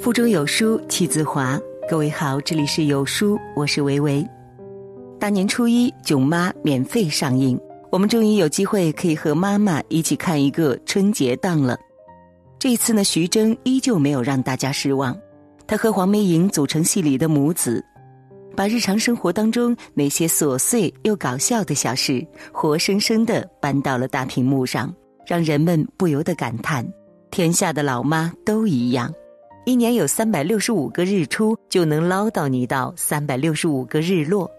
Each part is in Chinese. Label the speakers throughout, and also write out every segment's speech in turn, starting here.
Speaker 1: 腹中有书气自华。各位好，这里是有书，我是维维。大年初一，囧妈免费上映，我们终于有机会可以和妈妈一起看一个春节档了。这一次呢，徐峥依旧没有让大家失望，他和黄梅莹组成戏里的母子，把日常生活当中那些琐碎又搞笑的小事，活生生的搬到了大屏幕上，让人们不由得感叹：天下的老妈都一样。一年有三百六十五个日出，就能捞到你到三百六十五个日落。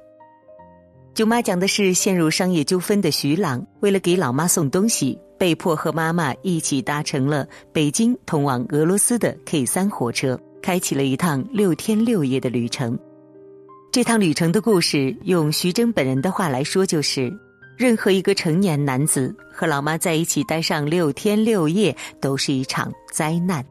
Speaker 1: 舅妈讲的是陷入商业纠纷的徐朗，为了给老妈送东西，被迫和妈妈一起搭乘了北京通往俄罗斯的 K 三火车，开启了一趟六天六夜的旅程。这趟旅程的故事，用徐峥本人的话来说，就是任何一个成年男子和老妈在一起待上六天六夜，都是一场灾难。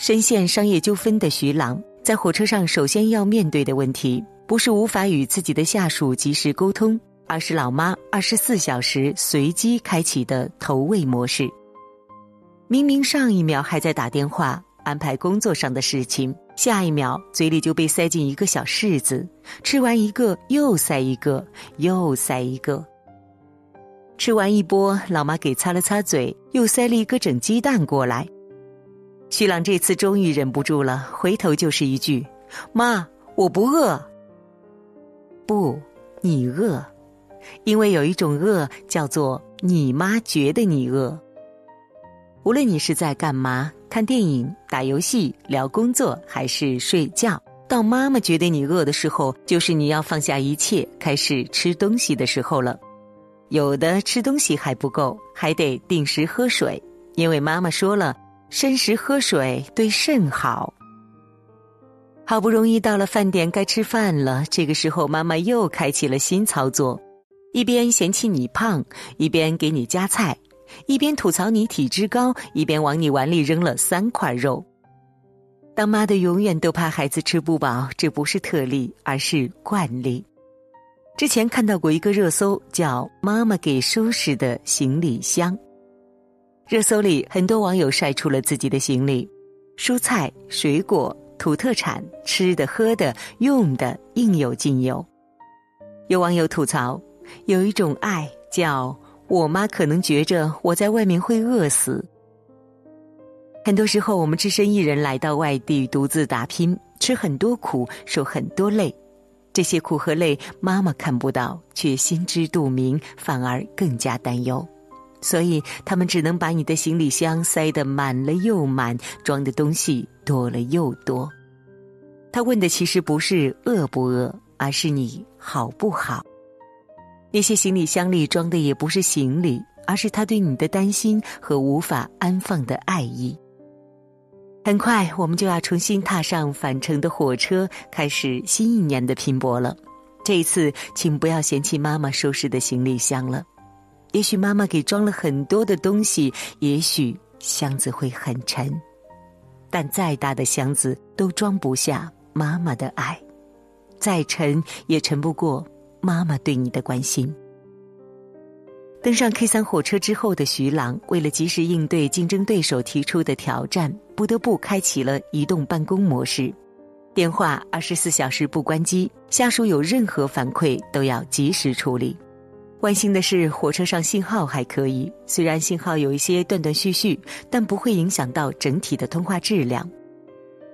Speaker 1: 深陷商业纠纷的徐朗，在火车上首先要面对的问题，不是无法与自己的下属及时沟通，而是老妈二十四小时随机开启的投喂模式。明明上一秒还在打电话安排工作上的事情，下一秒嘴里就被塞进一个小柿子，吃完一个又塞一个，又塞一个。吃完一波，老妈给擦了擦嘴，又塞了一个整鸡蛋过来。徐朗这次终于忍不住了，回头就是一句：“妈，我不饿。”不，你饿，因为有一种饿叫做你妈觉得你饿。无论你是在干嘛，看电影、打游戏、聊工作，还是睡觉，到妈妈觉得你饿的时候，就是你要放下一切，开始吃东西的时候了。有的吃东西还不够，还得定时喝水，因为妈妈说了。申时喝水对肾好。好不容易到了饭点该吃饭了，这个时候妈妈又开启了新操作，一边嫌弃你胖，一边给你夹菜，一边吐槽你体质高，一边往你碗里扔了三块肉。当妈的永远都怕孩子吃不饱，这不是特例，而是惯例。之前看到过一个热搜，叫“妈妈给收拾的行李箱”。热搜里，很多网友晒出了自己的行李，蔬菜、水果、土特产、吃的、喝的、用的，应有尽有。有网友吐槽，有一种爱叫我妈可能觉着我在外面会饿死。很多时候，我们只身一人来到外地，独自打拼，吃很多苦，受很多累，这些苦和累，妈妈看不到，却心知肚明，反而更加担忧。所以，他们只能把你的行李箱塞得满了又满，装的东西多了又多。他问的其实不是饿不饿，而是你好不好。那些行李箱里装的也不是行李，而是他对你的担心和无法安放的爱意。很快，我们就要重新踏上返程的火车，开始新一年的拼搏了。这一次，请不要嫌弃妈妈收拾的行李箱了。也许妈妈给装了很多的东西，也许箱子会很沉，但再大的箱子都装不下妈妈的爱，再沉也沉不过妈妈对你的关心。登上 K 三火车之后的徐朗，为了及时应对竞争对手提出的挑战，不得不开启了移动办公模式，电话二十四小时不关机，下属有任何反馈都要及时处理。万幸的是，火车上信号还可以，虽然信号有一些断断续续，但不会影响到整体的通话质量。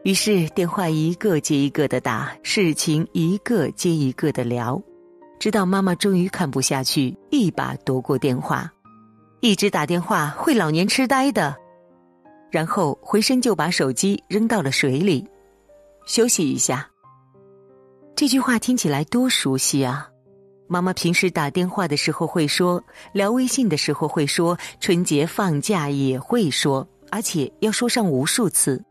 Speaker 1: 于是电话一个接一个的打，事情一个接一个的聊，直到妈妈终于看不下去，一把夺过电话，一直打电话会老年痴呆的，然后回身就把手机扔到了水里，休息一下。这句话听起来多熟悉啊！妈妈平时打电话的时候会说，聊微信的时候会说，春节放假也会说，而且要说上无数次。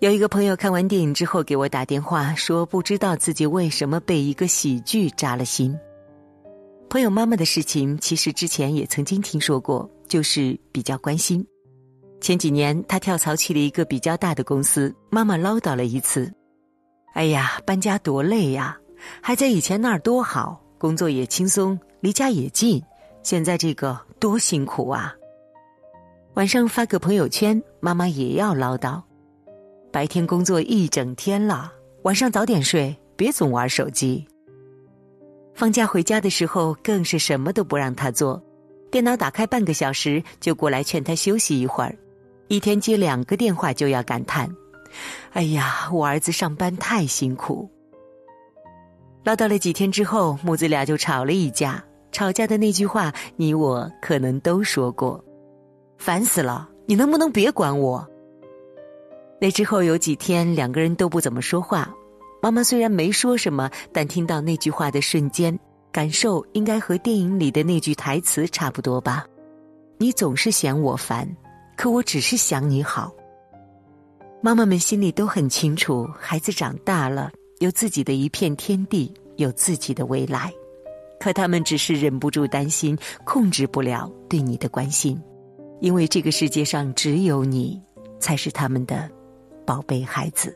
Speaker 1: 有一个朋友看完电影之后给我打电话说，不知道自己为什么被一个喜剧扎了心。朋友妈妈的事情，其实之前也曾经听说过，就是比较关心。前几年他跳槽去了一个比较大的公司，妈妈唠叨了一次：“哎呀，搬家多累呀，还在以前那儿多好。”工作也轻松，离家也近，现在这个多辛苦啊！晚上发个朋友圈，妈妈也要唠叨。白天工作一整天了，晚上早点睡，别总玩手机。放假回家的时候，更是什么都不让他做，电脑打开半个小时就过来劝他休息一会儿，一天接两个电话就要感叹：“哎呀，我儿子上班太辛苦。”唠叨了几天之后，母子俩就吵了一架。吵架的那句话，你我可能都说过：“烦死了，你能不能别管我？”那之后有几天，两个人都不怎么说话。妈妈虽然没说什么，但听到那句话的瞬间，感受应该和电影里的那句台词差不多吧？你总是嫌我烦，可我只是想你好。妈妈们心里都很清楚，孩子长大了，有自己的一片天地，有自己的未来，可他们只是忍不住担心，控制不了对你的关心，因为这个世界上只有你，才是他们的宝贝孩子。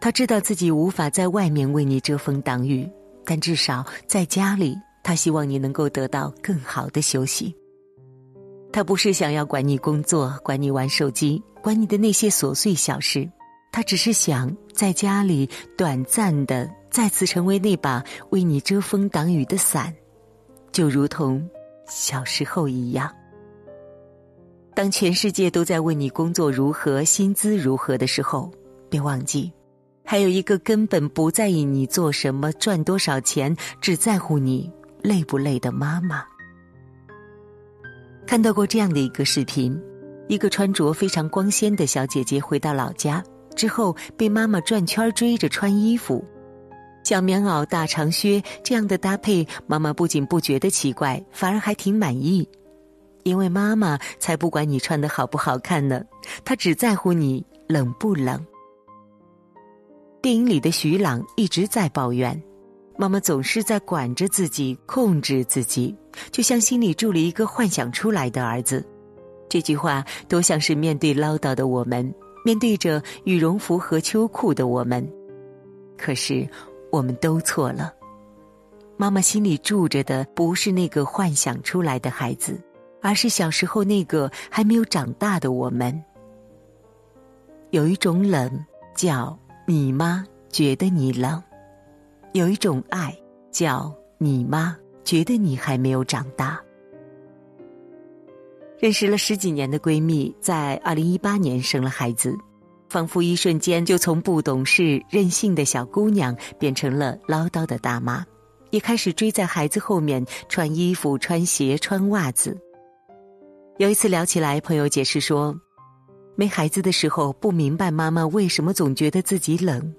Speaker 1: 他知道自己无法在外面为你遮风挡雨，但至少在家里，他希望你能够得到更好的休息。他不是想要管你工作，管你玩手机，管你的那些琐碎小事，他只是想在家里短暂的再次成为那把为你遮风挡雨的伞，就如同小时候一样。当全世界都在问你工作如何、薪资如何的时候，别忘记。还有一个根本不在意你做什么、赚多少钱，只在乎你累不累的妈妈。看到过这样的一个视频：一个穿着非常光鲜的小姐姐回到老家之后，被妈妈转圈追着穿衣服，小棉袄、大长靴这样的搭配，妈妈不仅不觉得奇怪，反而还挺满意，因为妈妈才不管你穿的好不好看呢，她只在乎你冷不冷。电影里的徐朗一直在抱怨，妈妈总是在管着自己、控制自己，就像心里住了一个幻想出来的儿子。这句话多像是面对唠叨的我们，面对着羽绒服和秋裤的我们。可是，我们都错了。妈妈心里住着的不是那个幻想出来的孩子，而是小时候那个还没有长大的我们。有一种冷，叫。你妈觉得你冷，有一种爱叫你妈觉得你还没有长大。认识了十几年的闺蜜，在二零一八年生了孩子，仿佛一瞬间就从不懂事、任性的小姑娘变成了唠叨的大妈，也开始追在孩子后面穿衣服、穿鞋、穿袜子。有一次聊起来，朋友解释说。没孩子的时候不明白妈妈为什么总觉得自己冷，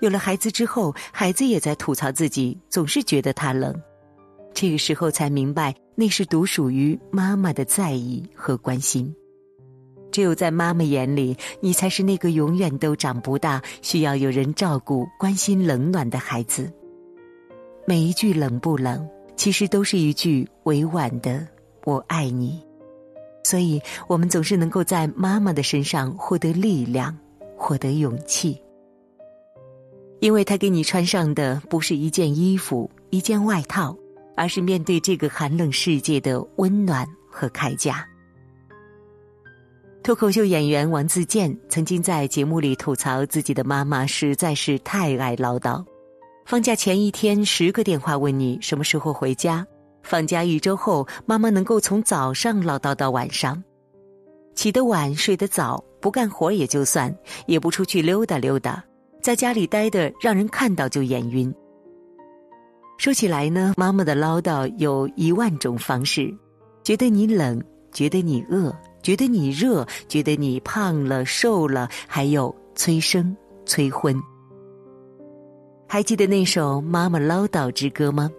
Speaker 1: 有了孩子之后，孩子也在吐槽自己总是觉得他冷，这个时候才明白那是独属于妈妈的在意和关心。只有在妈妈眼里，你才是那个永远都长不大、需要有人照顾、关心、冷暖的孩子。每一句冷不冷，其实都是一句委婉的“我爱你”。所以，我们总是能够在妈妈的身上获得力量，获得勇气，因为她给你穿上的不是一件衣服、一件外套，而是面对这个寒冷世界的温暖和铠甲。脱口秀演员王自健曾经在节目里吐槽自己的妈妈实在是太爱唠叨，放假前一天十个电话问你什么时候回家。放假一周后，妈妈能够从早上唠叨到晚上，起得晚，睡得早，不干活也就算，也不出去溜达溜达，在家里待的让人看到就眼晕。说起来呢，妈妈的唠叨有一万种方式，觉得你冷，觉得你饿，觉得你热，觉得你胖了瘦了，还有催生催婚。还记得那首《妈妈唠叨之歌》吗？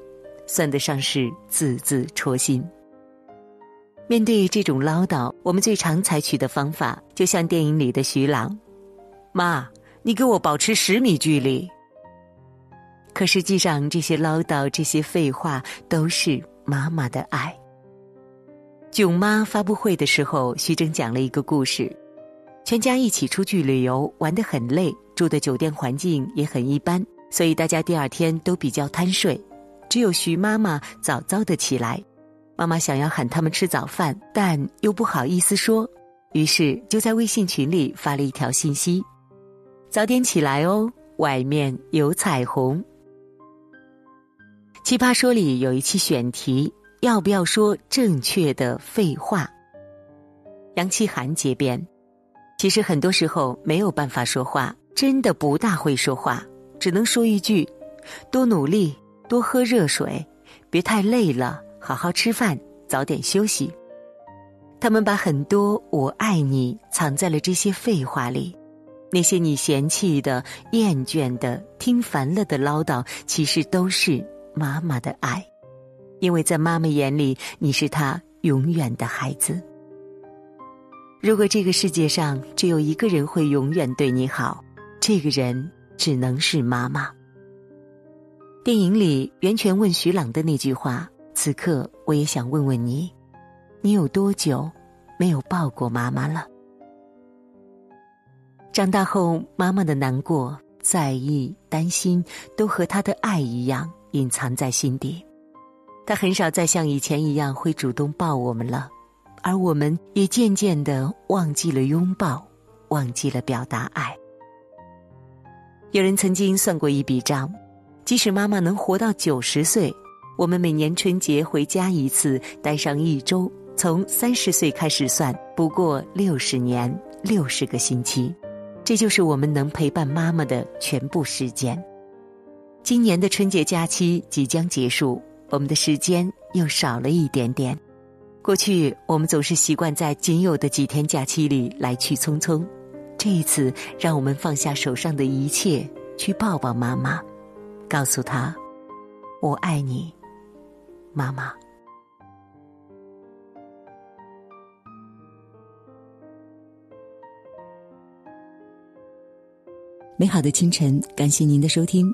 Speaker 1: 算得上是字字戳心。面对这种唠叨，我们最常采取的方法，就像电影里的徐朗：“妈，你给我保持十米距离。”可实际上，这些唠叨、这些废话，都是妈妈的爱。囧妈发布会的时候，徐峥讲了一个故事：全家一起出去旅游，玩得很累，住的酒店环境也很一般，所以大家第二天都比较贪睡。只有徐妈妈早早的起来，妈妈想要喊他们吃早饭，但又不好意思说，于是就在微信群里发了一条信息：“早点起来哦，外面有彩虹。”奇葩说里有一期选题：要不要说正确的废话？杨奇涵结辩：其实很多时候没有办法说话，真的不大会说话，只能说一句：多努力，多喝热水，别太累了，好好吃饭，早点休息。他们把很多“我爱你”藏在了这些废话里，那些你嫌弃的、厌倦的、听烦了的唠叨，其实都是。妈妈的爱，因为在妈妈眼里，你是她永远的孩子。如果这个世界上只有一个人会永远对你好，这个人只能是妈妈。电影里袁泉问徐朗的那句话，此刻我也想问问你：你有多久没有抱过妈妈了？长大后，妈妈的难过、在意、担心，都和她的爱一样。隐藏在心底，他很少再像以前一样会主动抱我们了，而我们也渐渐的忘记了拥抱，忘记了表达爱。有人曾经算过一笔账，即使妈妈能活到九十岁，我们每年春节回家一次，待上一周，从三十岁开始算，不过六十年六十个星期，这就是我们能陪伴妈妈的全部时间。今年的春节假期即将结束，我们的时间又少了一点点。过去我们总是习惯在仅有的几天假期里来去匆匆，这一次让我们放下手上的一切，去抱抱妈妈，告诉她：“我爱你，妈妈。”美好的清晨，感谢您的收听。